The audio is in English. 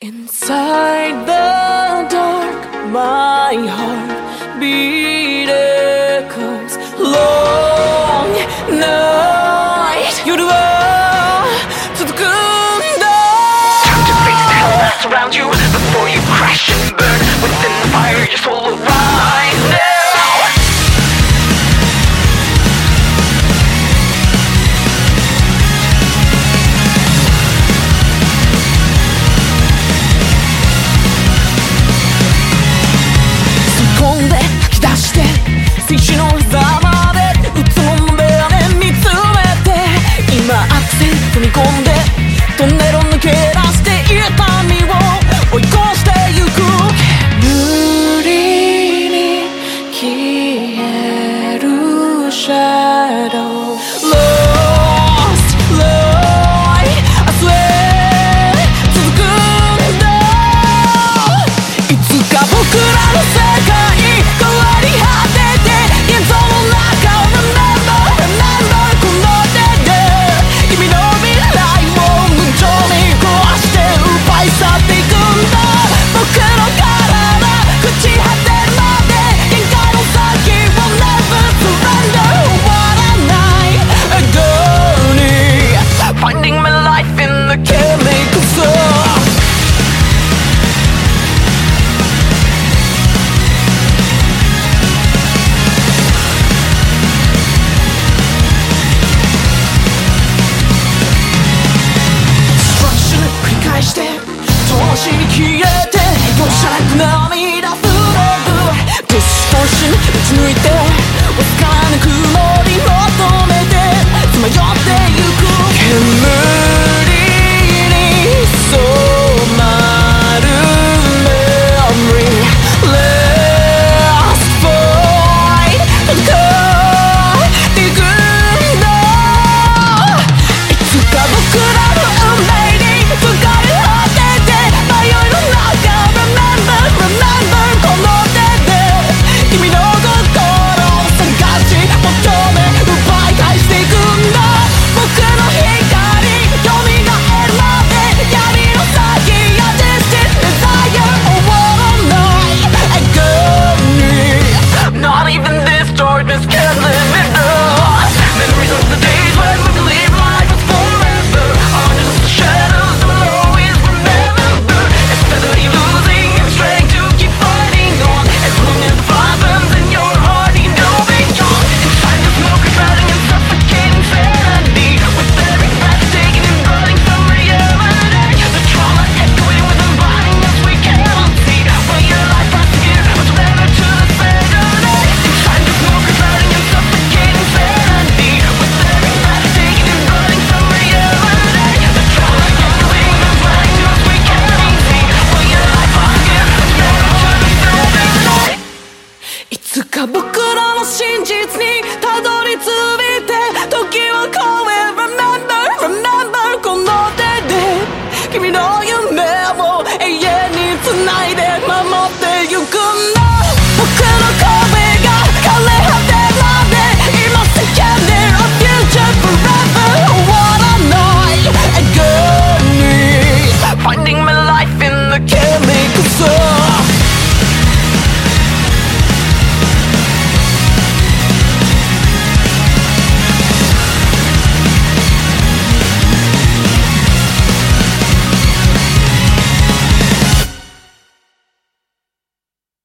Inside the dark, my heart beat echoes. Long night, 夜は続くんだ Time to face the hell that's around you Before you crash and burn Within the fire your soul